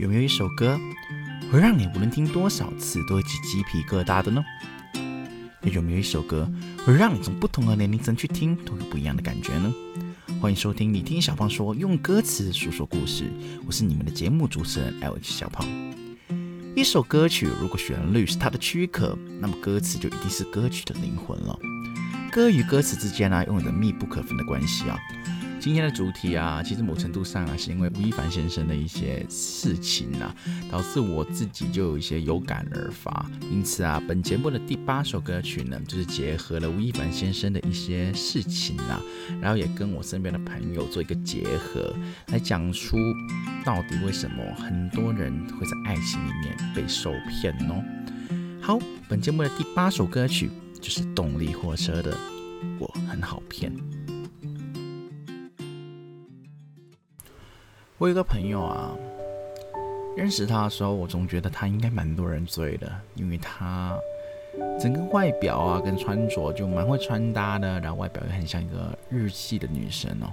有没有一首歌会让你无论听多少次都会起鸡皮疙瘩的呢？有没有一首歌会让你从不同的年龄层去听都有不一样的感觉呢？欢迎收听你听小胖说，用歌词诉说故事。我是你们的节目主持人 L H 小胖。一首歌曲如果旋律是它的躯壳，那么歌词就一定是歌曲的灵魂了。歌与歌词之间呢，拥有着密不可分的关系啊。今天的主题啊，其实某程度上啊，是因为吴亦凡先生的一些事情啊，导致我自己就有一些有感而发。因此啊，本节目的第八首歌曲呢，就是结合了吴亦凡先生的一些事情啊，然后也跟我身边的朋友做一个结合，来讲出到底为什么很多人会在爱情里面被受骗哦。好，本节目的第八首歌曲就是动力火车的《我很好骗》。我有个朋友啊，认识他的时候，我总觉得他应该蛮多人追的，因为他整个外表啊跟穿着就蛮会穿搭的，然后外表也很像一个日系的女生哦。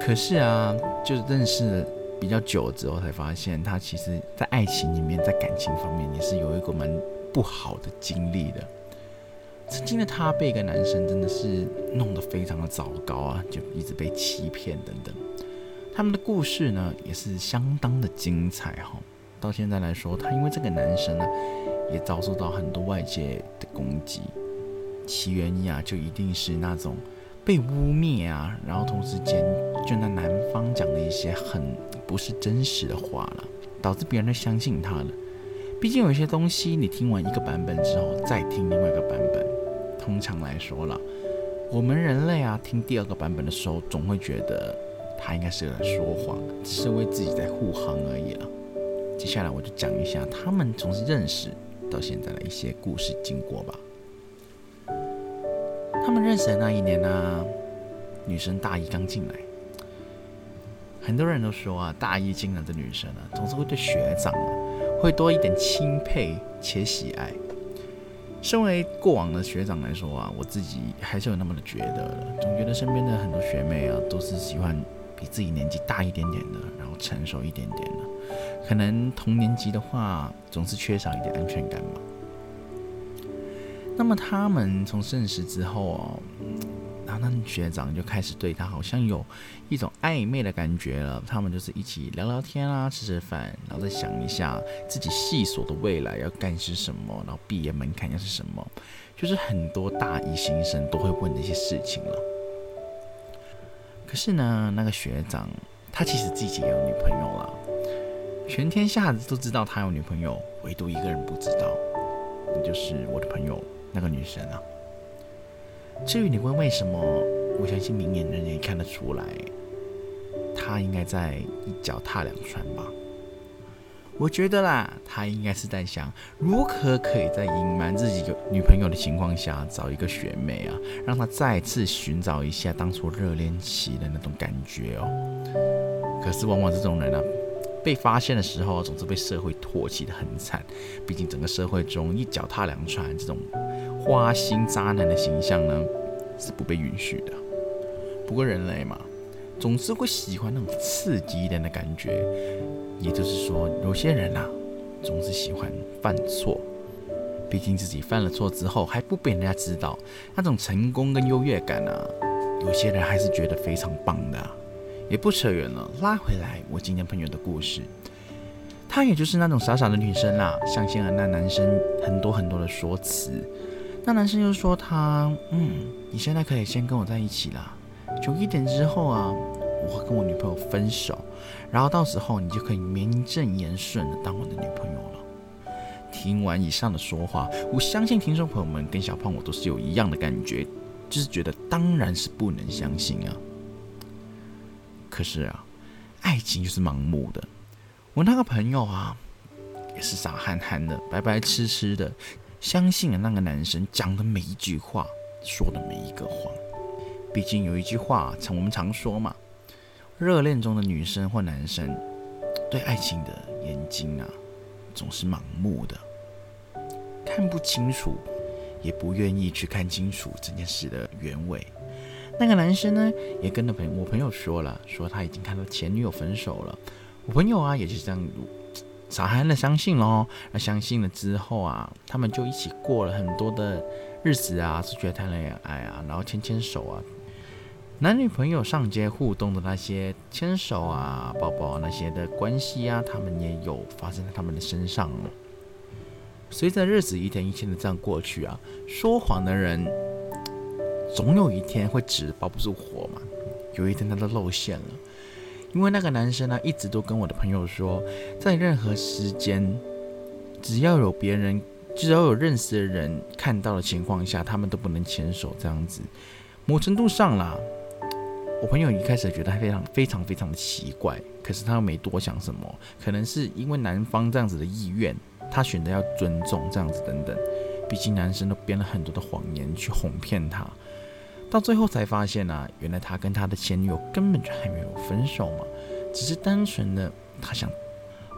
可是啊，就是认识比较久之后，才发现他其实在爱情里面，在感情方面也是有一个蛮不好的经历的。曾经的他被一个男生真的是弄得非常的糟糕啊，就一直被欺骗等等。他们的故事呢，也是相当的精彩哈。到现在来说，他因为这个男生呢，也遭受到很多外界的攻击。其原因啊，就一定是那种被污蔑啊，然后同时间就那男方讲的一些很不是真实的话了，导致别人都相信他了。毕竟有些东西，你听完一个版本之后，再听另外一个版本，通常来说了，我们人类啊，听第二个版本的时候，总会觉得。他应该是在说谎，只是为自己在护航而已了。接下来我就讲一下他们从认识到现在的一些故事经过吧。他们认识的那一年呢，女生大一刚进来，很多人都说啊，大一进来的女生呢，总是会对学长会多一点钦佩且喜爱。身为过往的学长来说啊，我自己还是有那么的觉得的，总觉得身边的很多学妹啊，都是喜欢。比自己年纪大一点点的，然后成熟一点点的，可能同年级的话，总是缺少一点安全感嘛。那么他们从认识之后哦，然后那学长就开始对他好像有一种暧昧的感觉了。他们就是一起聊聊天啊，吃吃饭，然后再想一下自己系所的未来要干些什么，然后毕业门槛又是什么，就是很多大一新生都会问的一些事情了。可是呢，那个学长他其实自己也有女朋友了，全天下都知道他有女朋友，唯独一个人不知道，那就是我的朋友那个女生啊。至于你问为什么，我相信明眼人也看得出来，他应该在一脚踏两船吧。我觉得啦，他应该是在想如何可以在隐瞒自己有女朋友的情况下找一个学妹啊，让他再次寻找一下当初热恋期的那种感觉哦。可是往往这种人呢，被发现的时候总是被社会唾弃的很惨。毕竟整个社会中一脚踏两船这种花心渣男的形象呢，是不被允许的。不过人类嘛，总是会喜欢那种刺激一点的感觉。也就是说，有些人啊，总是喜欢犯错，毕竟自己犯了错之后还不被人家知道，那种成功跟优越感啊，有些人还是觉得非常棒的。也不扯远了，拉回来我今天朋友的故事，她也就是那种傻傻的女生啦，相信了那男生很多很多的说辞，那男生就说他，嗯，你现在可以先跟我在一起啦，久一点之后啊。我会跟我女朋友分手，然后到时候你就可以名正言顺的当我的女朋友了。听完以上的说话，我相信听众朋友们跟小胖我都是有一样的感觉，就是觉得当然是不能相信啊。可是啊，爱情就是盲目的。我那个朋友啊，也是傻憨憨的、白白痴痴的，相信了那个男生讲的每一句话，说的每一个谎。毕竟有一句话，常我们常说嘛。热恋中的女生或男生，对爱情的眼睛啊，总是盲目的，看不清楚，也不愿意去看清楚这件事的原委。那个男生呢，也跟着朋友我朋友说了，说他已经看到前女友分手了。我朋友啊，也就这样傻憨的相信喽。那相信了之后啊，他们就一起过了很多的日子啊，出去谈恋爱啊，然后牵牵手啊。男女朋友上街互动的那些牵手啊、抱抱那些的关系啊，他们也有发生在他们的身上。随着日子一天一天的这样过去啊，说谎的人总有一天会纸包不住火嘛。有一天他都露馅了，因为那个男生呢，一直都跟我的朋友说，在任何时间，只要有别人，只要有认识的人看到的情况下，他们都不能牵手这样子。某程度上啦。我朋友一开始觉得非常非常非常的奇怪，可是他又没多想什么，可能是因为男方这样子的意愿，他选择要尊重这样子等等。毕竟男生都编了很多的谎言去哄骗他，到最后才发现啊，原来他跟他的前女友根本就还没有分手嘛，只是单纯的他想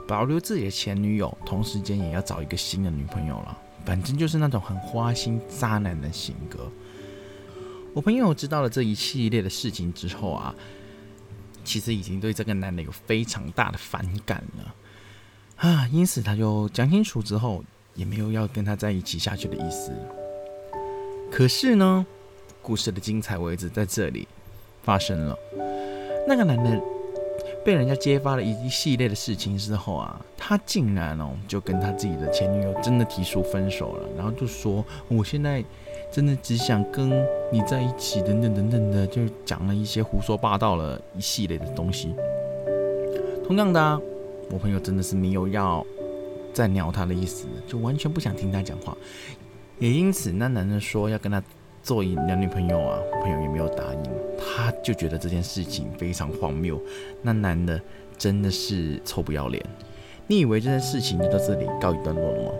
保留自己的前女友，同时间也要找一个新的女朋友了。反正就是那种很花心渣男的性格。我朋友知道了这一系列的事情之后啊，其实已经对这个男的有非常大的反感了啊，因此他就讲清楚之后，也没有要跟他在一起下去的意思。可是呢，故事的精彩位置在这里发生了，那个男的被人家揭发了一系列的事情之后啊，他竟然哦就跟他自己的前女友真的提出分手了，然后就说我现在。真的只想跟你在一起，等等等等的，就讲了一些胡说八道了一系列的东西。同样的，我朋友真的是没有要再鸟他的意思，就完全不想听他讲话。也因此，那男人说要跟他做一男女朋友啊，我朋友也没有答应。他就觉得这件事情非常荒谬。那男的真的是臭不要脸。你以为这件事情就到这里告一段落了吗？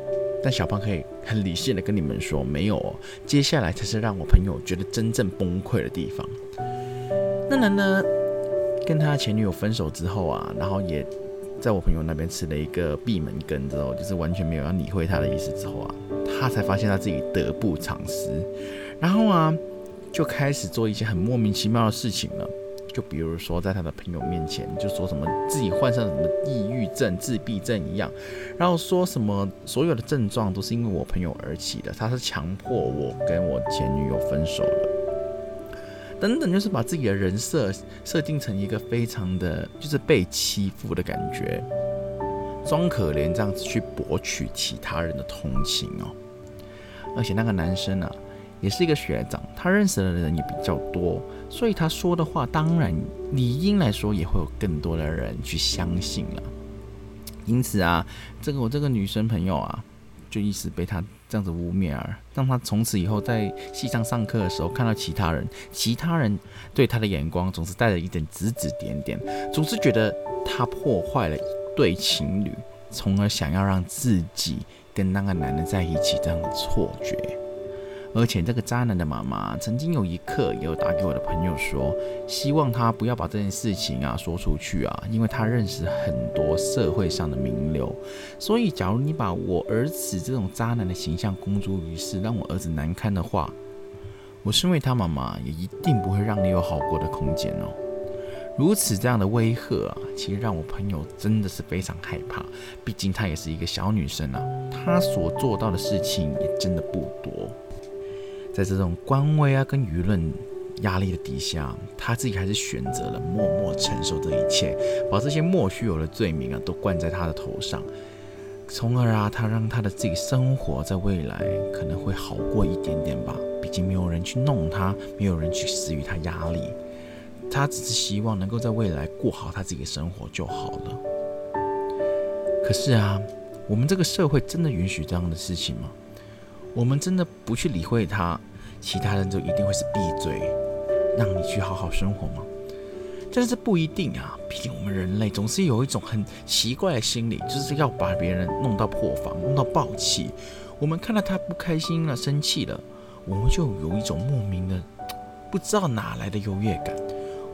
但小胖可以很理性的跟你们说，没有哦，接下来才是让我朋友觉得真正崩溃的地方。那男呢跟他前女友分手之后啊，然后也在我朋友那边吃了一个闭门羹之后，就是完全没有要理会他的意思之后啊，他才发现他自己得不偿失，然后啊，就开始做一些很莫名其妙的事情了。就比如说，在他的朋友面前，就说什么自己患上什么抑郁症、自闭症一样，然后说什么所有的症状都是因为我朋友而起的，他是强迫我跟我前女友分手的，等等，就是把自己的人设设定成一个非常的就是被欺负的感觉，装可怜这样子去博取其他人的同情哦，而且那个男生啊。也是一个学长，他认识的人也比较多，所以他说的话当然理应来说也会有更多的人去相信了。因此啊，这个我这个女生朋友啊，就一直被他这样子污蔑而，让他从此以后在系上上课的时候看到其他人，其他人对他的眼光总是带着一点指指点点，总是觉得他破坏了一对情侣，从而想要让自己跟那个男的在一起这样的错觉。而且这个渣男的妈妈曾经有一刻也有打给我的朋友说，希望他不要把这件事情啊说出去啊，因为他认识很多社会上的名流，所以假如你把我儿子这种渣男的形象公诸于世，让我儿子难堪的话，我身为他妈妈也一定不会让你有好过的空间哦。如此这样的威吓啊，其实让我朋友真的是非常害怕，毕竟她也是一个小女生啊，她所做到的事情也真的不多。在这种官威啊跟舆论压力的底下，他自己还是选择了默默承受这一切，把这些莫须有的罪名啊都灌在他的头上，从而啊，他让他的自己生活在未来可能会好过一点点吧。毕竟没有人去弄他，没有人去施予他压力，他只是希望能够在未来过好他自己的生活就好了。可是啊，我们这个社会真的允许这样的事情吗？我们真的不去理会他？其他人就一定会是闭嘴，让你去好好生活吗？但是不一定啊，毕竟我们人类总是有一种很奇怪的心理，就是要把别人弄到破防，弄到爆气。我们看到他不开心了、生气了，我们就有一种莫名的不知道哪来的优越感。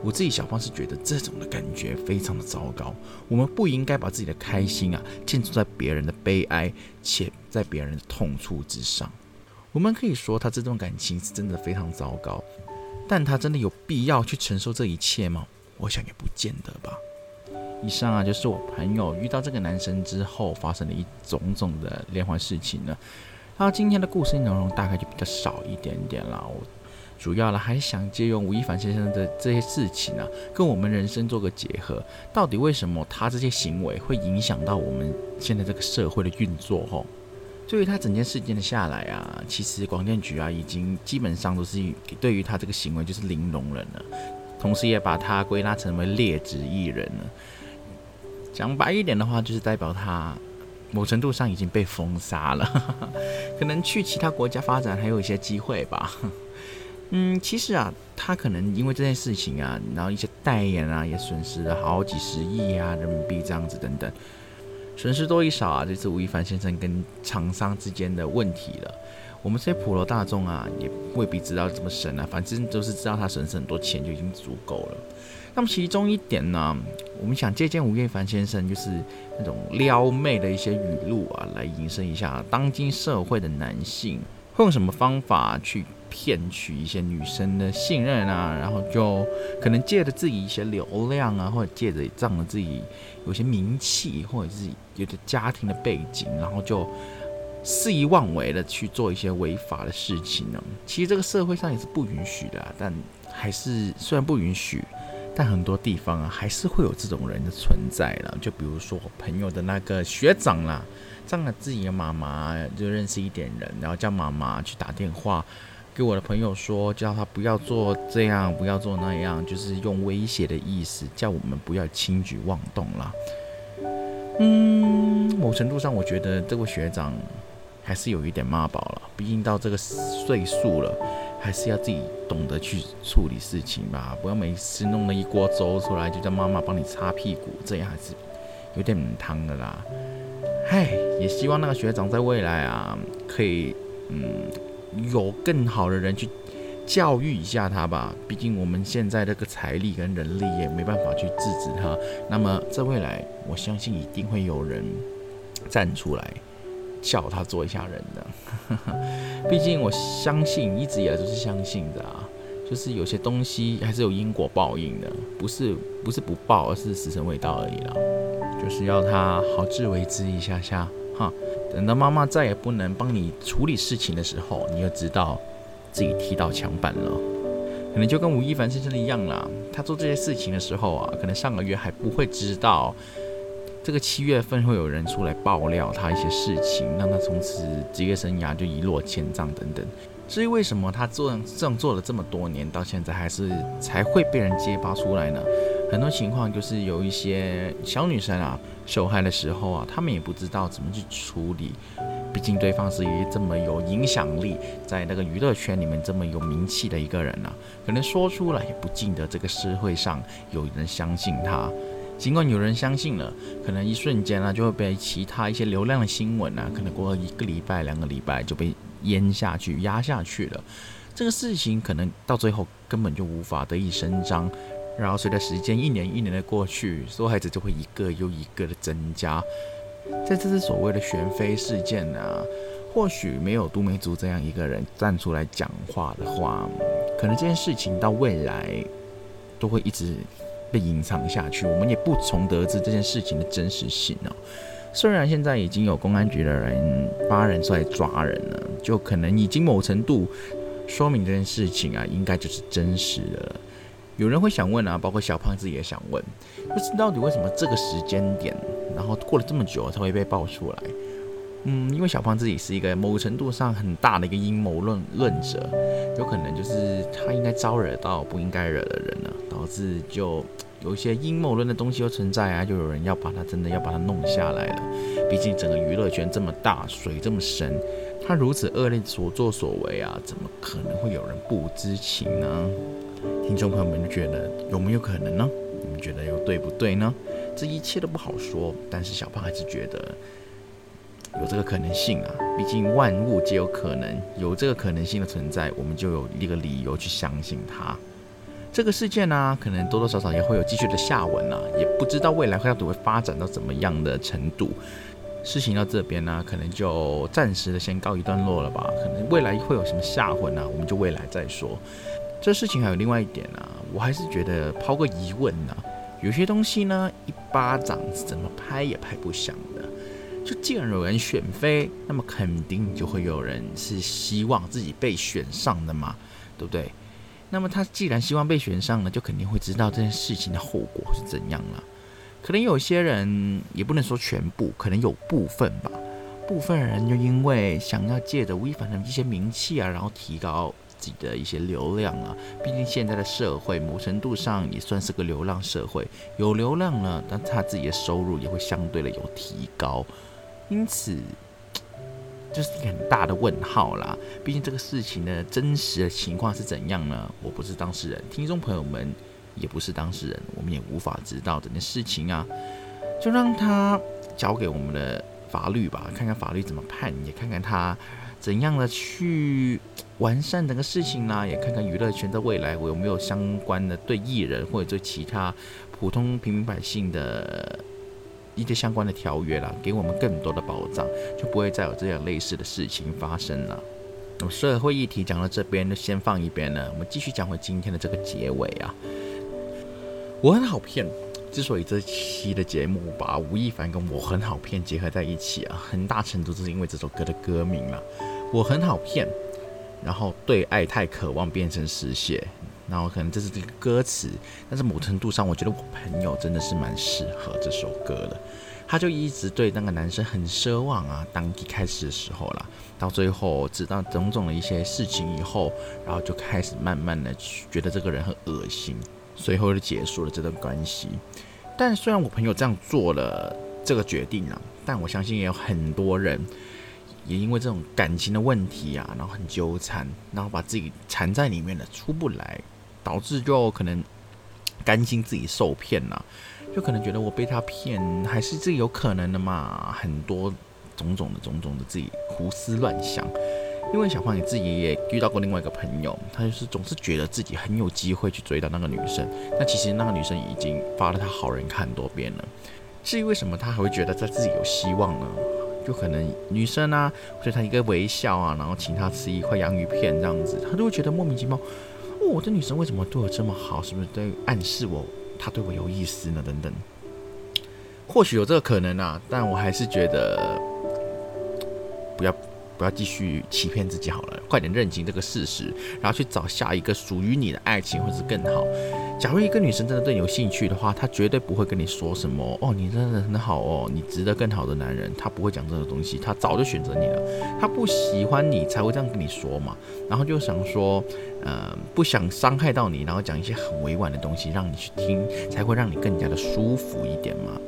我自己小芳是觉得这种的感觉非常的糟糕。我们不应该把自己的开心啊建筑在别人的悲哀，且在别人的痛处之上。我们可以说他这段感情是真的非常糟糕，但他真的有必要去承受这一切吗？我想也不见得吧。以上啊，就是我朋友遇到这个男生之后发生的一种种的连环事情了。然后今天的故事内容大概就比较少一点点了。主要呢还想借用吴亦凡先生的这些事情啊，跟我们人生做个结合。到底为什么他这些行为会影响到我们现在这个社会的运作？吼，对于他整件事件的下来啊，其实广电局啊已经基本上都是对于他这个行为就是零容忍了，同时也把他归纳成为劣质艺人了。讲白一点的话，就是代表他某程度上已经被封杀了，可能去其他国家发展还有一些机会吧。嗯，其实啊，他可能因为这件事情啊，然后一些代言啊，也损失了好几十亿啊人民币这样子等等，损失多与少啊，这是吴亦凡先生跟厂商之间的问题了。我们这些普罗大众啊，也未必知道这么深啊，反正都是知道他损失很多钱就已经足够了。那么其中一点呢，我们想借鉴吴亦凡先生就是那种撩妹的一些语录啊，来引申一下当今社会的男性会用什么方法去。骗取一些女生的信任啊，然后就可能借着自己一些流量啊，或者借着仗着自己有些名气，或者是有着家庭的背景，然后就肆意妄为的去做一些违法的事情呢。其实这个社会上也是不允许的，但还是虽然不允许，但很多地方啊还是会有这种人的存在了。就比如说我朋友的那个学长啦，仗着自己的妈妈就认识一点人，然后叫妈妈去打电话。给我的朋友说，叫他不要做这样，不要做那样，就是用威胁的意思，叫我们不要轻举妄动啦。嗯，某程度上，我觉得这位学长还是有一点妈宝了。毕竟到这个岁数了，还是要自己懂得去处理事情吧，不要每次弄了一锅粥出来，就叫妈妈帮你擦屁股，这样还是有点汤的啦。唉，也希望那个学长在未来啊，可以嗯。有更好的人去教育一下他吧，毕竟我们现在这个财力跟人力也没办法去制止他。那么在未来，我相信一定会有人站出来叫他做一下人的。毕竟我相信，一直以来都是相信的啊，就是有些东西还是有因果报应的，不是不是不报，而是时辰未到而已啦。就是要他好自为之一下下，哈。等到妈妈再也不能帮你处理事情的时候，你就知道自己踢到墙板了。可能就跟吴亦凡先生一样啦，他做这些事情的时候啊，可能上个月还不会知道，这个七月份会有人出来爆料他一些事情，让他从此职业生涯就一落千丈等等。至于为什么他做这样做了这么多年，到现在还是才会被人揭发出来呢？很多情况就是有一些小女生啊。受害的时候啊，他们也不知道怎么去处理，毕竟对方是一这么有影响力，在那个娱乐圈里面这么有名气的一个人啊，可能说出来也不见得这个社会上有人相信他。尽管有人相信了，可能一瞬间啊就会被其他一些流量的新闻啊，可能过一个礼拜、两个礼拜就被淹下去、压下去了。这个事情可能到最后根本就无法得以伸张。然后随着时间一年一年的过去，受害者就会一个又一个的增加。在这次所谓的玄飞事件呢，或许没有杜梅族这样一个人站出来讲话的话，可能这件事情到未来都会一直被隐藏下去，我们也不从得知这件事情的真实性哦。虽然现在已经有公安局的人八人出来抓人了，就可能已经某程度说明这件事情啊，应该就是真实的。有人会想问啊，包括小胖子也想问，就是到底为什么这个时间点，然后过了这么久才会被爆出来？嗯，因为小胖自己是一个某程度上很大的一个阴谋论论者，有可能就是他应该招惹到不应该惹的人了，导致就有一些阴谋论的东西又存在啊，就有人要把他真的要把他弄下来了。毕竟整个娱乐圈这么大，水这么深，他如此恶劣所作所为啊，怎么可能会有人不知情呢？听众朋友们觉得有没有可能呢？你们觉得又对不对呢？这一切都不好说，但是小胖还是觉得有这个可能性啊。毕竟万物皆有可能，有这个可能性的存在，我们就有一个理由去相信它。这个事件呢，可能多多少少也会有继续的下文啊，也不知道未来会到底会发展到怎么样的程度。事情到这边呢，可能就暂时的先告一段落了吧。可能未来会有什么下文呢？我们就未来再说。这事情还有另外一点啊，我还是觉得抛个疑问呢，有些东西呢，一巴掌怎么拍也拍不响的。就既然有人选妃，那么肯定就会有人是希望自己被选上的嘛，对不对？那么他既然希望被选上了，就肯定会知道这件事情的后果是怎样了。可能有些人也不能说全部，可能有部分吧。部分人就因为想要借着吴亦凡的一些名气啊，然后提高自己的一些流量啊。毕竟现在的社会某程度上也算是个流浪社会，有流量了，但他自己的收入也会相对的有提高。因此，就是一个很大的问号啦。毕竟这个事情的真实的情况是怎样呢？我不是当事人，听众朋友们也不是当事人，我们也无法知道这件事情啊。就让他交给我们的法律吧，看看法律怎么判，也看看他怎样的去完善整个事情呢，也看看娱乐圈的未来我有没有相关的对艺人或者对其他普通平民百姓的。一些相关的条约啦，给我们更多的保障，就不会再有这样类似的事情发生了。那么社会议题讲到这边就先放一边了，我们继续讲回今天的这个结尾啊。我很好骗，之所以这期的节目把吴亦凡跟我很好骗结合在一起啊，很大程度就是因为这首歌的歌名了。我很好骗，然后对爱太渴望变成实现。然后可能这是这个歌词，但是某程度上，我觉得我朋友真的是蛮适合这首歌的。他就一直对那个男生很奢望啊，当一开始的时候啦，到最后知道种种的一些事情以后，然后就开始慢慢的觉得这个人很恶心，随后就结束了这段关系。但虽然我朋友这样做了这个决定啊，但我相信也有很多人。也因为这种感情的问题啊，然后很纠缠，然后把自己缠在里面了，出不来，导致就可能甘心自己受骗了，就可能觉得我被他骗，还是自己有可能的嘛，很多种种的种种的自己胡思乱想。因为小胖你自己也遇到过另外一个朋友，他就是总是觉得自己很有机会去追到那个女生，那其实那个女生已经发了他好人看多遍了。至于为什么他还会觉得在自己有希望呢？就可能女生啊，对他一个微笑啊，然后请他吃一块洋芋片这样子，他都会觉得莫名其妙。哦，这女生为什么对我这么好？是不是在暗示我她对我有意思呢？等等，或许有这个可能啊，但我还是觉得不要。不要继续欺骗自己好了，快点认清这个事实，然后去找下一个属于你的爱情，或是更好。假如一个女生真的对你有兴趣的话，她绝对不会跟你说什么哦，你真的很好哦，你值得更好的男人。她不会讲这种东西，她早就选择你了。她不喜欢你才会这样跟你说嘛，然后就想说，呃，不想伤害到你，然后讲一些很委婉的东西让你去听，才会让你更加的舒服一点嘛，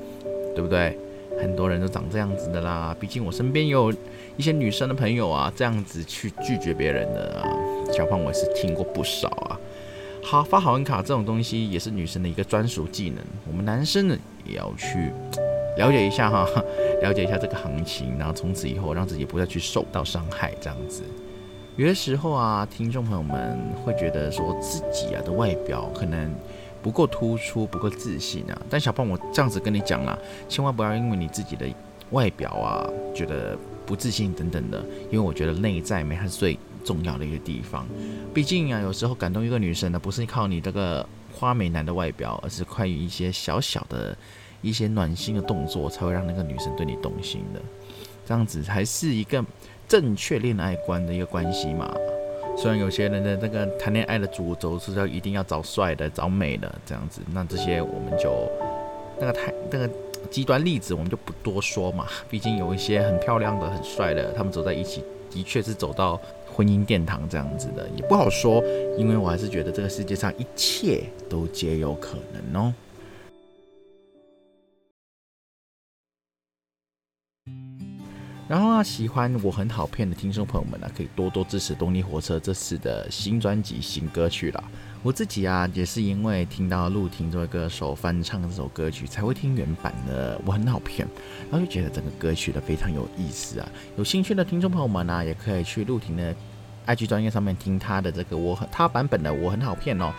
对不对？很多人都长这样子的啦，毕竟我身边也有一些女生的朋友啊，这样子去拒绝别人的啊，小胖我也是听过不少啊。好发好人卡这种东西也是女生的一个专属技能，我们男生呢也要去了解一下哈，了解一下这个行情，然后从此以后让自己不再去受到伤害这样子。有的时候啊，听众朋友们会觉得说自己啊的外表可能。不够突出，不够自信啊！但小胖，我这样子跟你讲啦，千万不要因为你自己的外表啊，觉得不自信等等的，因为我觉得内在美还是最重要的一个地方。毕竟啊，有时候感动一个女生呢，不是靠你这个花美男的外表，而是快于一些小小的一些暖心的动作，才会让那个女生对你动心的。这样子才是一个正确恋爱观的一个关系嘛。虽然有些人的那个谈恋爱的主轴是要一定要找帅的、找美的这样子，那这些我们就那个太那个极端例子我们就不多说嘛。毕竟有一些很漂亮的、很帅的，他们走在一起的确是走到婚姻殿堂这样子的，也不好说。因为我还是觉得这个世界上一切都皆有可能哦。然后啊，喜欢我很好骗的听众朋友们呢，可以多多支持动力火车这次的新专辑、新歌曲啦。我自己啊，也是因为听到陆婷这位歌手翻唱这首歌曲，才会听原版的。我很好骗，然后就觉得整个歌曲的非常有意思啊。有兴趣的听众朋友们呢，也可以去陆婷的 IG 专业上面听他的这个我很他版本的我很好骗哦。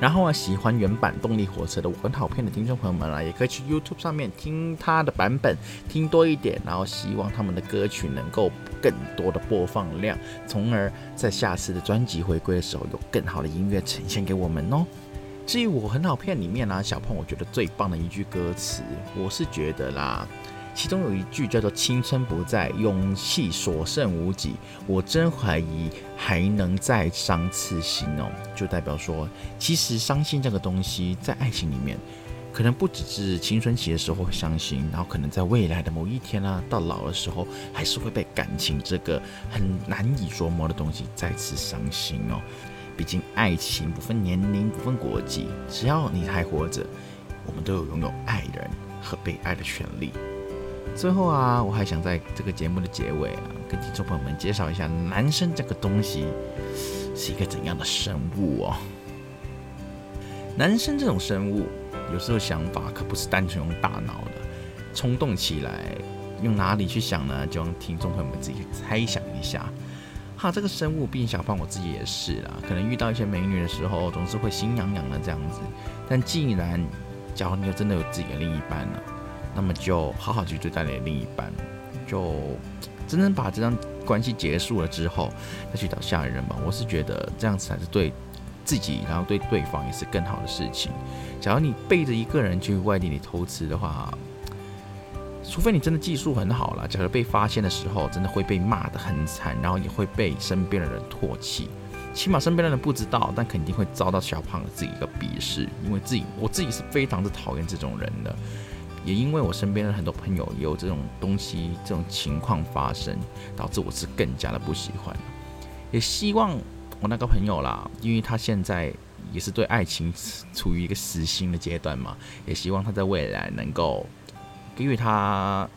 然后啊，喜欢原版动力火车的我很好骗的听众朋友们啊，也可以去 YouTube 上面听他的版本，听多一点。然后希望他们的歌曲能够更多的播放量，从而在下次的专辑回归的时候，有更好的音乐呈现给我们哦。至于我很好骗里面呢，小胖我觉得最棒的一句歌词，我是觉得啦，其中有一句叫做“青春不在，勇气所剩无几”，我真怀疑还能再伤次心哦，就代表说，其实伤心这个东西在爱情里面，可能不只是青春期的时候会伤心，然后可能在未来的某一天啊，到老的时候，还是会被感情这个很难以琢磨的东西再次伤心哦。毕竟爱情不分年龄，不分国籍，只要你还活着，我们都有拥有爱人和被爱的权利。最后啊，我还想在这个节目的结尾啊，跟听众朋友们介绍一下，男生这个东西是一个怎样的生物哦。男生这种生物，有时候想法可不是单纯用大脑的，冲动起来，用哪里去想呢？就让听众朋友们自己去猜想一下。哈，这个生物，毕竟小胖我自己也是啦。可能遇到一些美女的时候，总是会心痒痒的这样子。但既然，假如你又真的有自己的另一半了，那么就好好去对待你的另一半，就真正把这段关系结束了之后，再去找下一任吧。我是觉得这样子才是对自己，然后对对方也是更好的事情。假如你背着一个人去外地里偷吃的话，除非你真的技术很好了，假如被发现的时候，真的会被骂得很惨，然后也会被身边的人唾弃。起码身边的人不知道，但肯定会遭到小胖的自己一个鄙视，因为自己我自己是非常的讨厌这种人的。也因为我身边的很多朋友也有这种东西、这种情况发生，导致我是更加的不喜欢。也希望我那个朋友啦，因为他现在也是对爱情处于一个死心的阶段嘛，也希望他在未来能够。给予他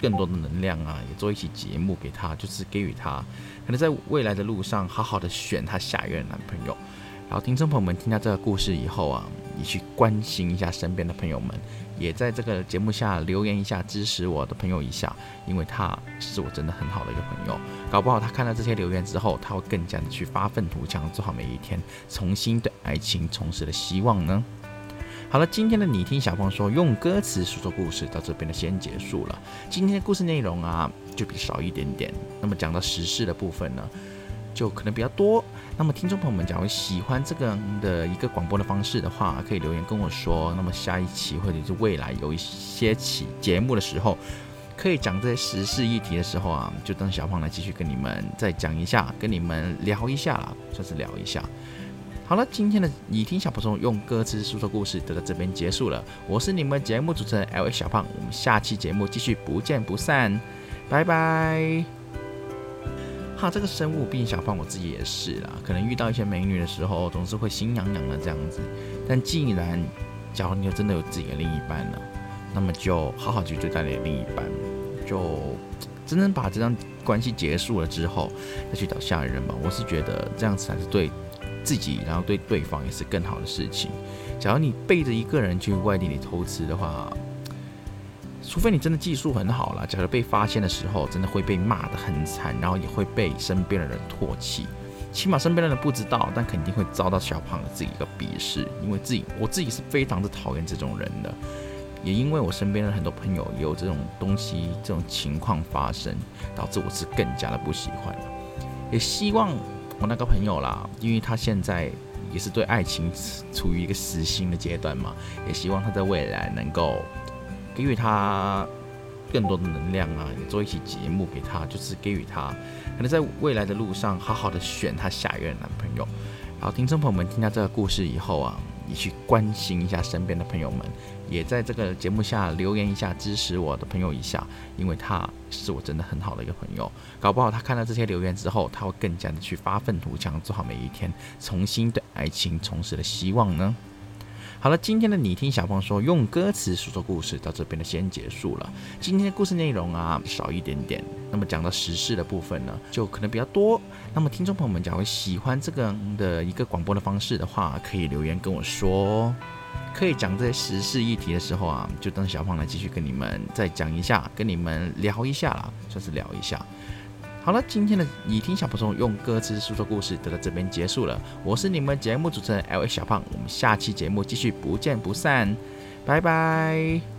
更多的能量啊，也做一期节目给他，就是给予他可能在未来的路上好好的选他下一任男朋友。然后听众朋友们听到这个故事以后啊，你去关心一下身边的朋友们，也在这个节目下留言一下支持我的朋友一下，因为他是我真的很好的一个朋友。搞不好他看到这些留言之后，他会更加的去发愤图强，做好每一天，重新对爱情重拾的希望呢。好了，今天的你听小胖说，用歌词诉说故事到这边的先结束了。今天的故事内容啊，就比少一点点。那么讲到时事的部分呢，就可能比较多。那么听众朋友们，假如喜欢这个的一个广播的方式的话，可以留言跟我说。那么下一期或者是未来有一些期节目的时候，可以讲这些时事议题的时候啊，就等小胖来继续跟你们再讲一下，跟你们聊一下啦，算是聊一下。好了，今天的你听小胖用歌词诉说故事就到这边结束了。我是你们节目主持人 L A 小胖，我们下期节目继续不见不散，拜拜。哈，这个生物，毕竟小胖我自己也是啦。可能遇到一些美女的时候，总是会心痒痒的这样子。但既然，假如你真的有自己的另一半了，那么就好好去对待你的另一半，就真正把这段关系结束了之后，再去找下一任吧。我是觉得这样子才是对。自己，然后对对方也是更好的事情。假如你背着一个人去外地里偷吃的话，除非你真的技术很好了，假如被发现的时候，真的会被骂得很惨，然后也会被身边的人唾弃。起码身边的人不知道，但肯定会遭到小胖的自己一个鄙视，因为自己我自己是非常的讨厌这种人的。也因为我身边的很多朋友也有这种东西、这种情况发生，导致我是更加的不喜欢。也希望。我那个朋友啦，因为他现在也是对爱情处于一个死心的阶段嘛，也希望他在未来能够给予他更多的能量啊，也做一期节目给他，就是给予他可能在未来的路上好好的选他下一任男朋友。好，听众朋友们听到这个故事以后啊。你去关心一下身边的朋友们，也在这个节目下留言一下，支持我的朋友一下，因为他是我真的很好的一个朋友。搞不好他看到这些留言之后，他会更加的去发愤图强，做好每一天，重新对爱情重拾的希望呢。好了，今天的你听小胖说，用歌词诉说故事到这边呢先结束了。今天的故事内容啊少一点点，那么讲到时事的部分呢，就可能比较多。那么听众朋友们，假如喜欢这个的一个广播的方式的话，可以留言跟我说。可以讲这些时事议题的时候啊，就等小胖来继续跟你们再讲一下，跟你们聊一下啦，算是聊一下。好了，今天的你听小朋友用歌词诉说故事就到这边结束了。我是你们节目主持人 L A 小胖，我们下期节目继续不见不散，拜拜。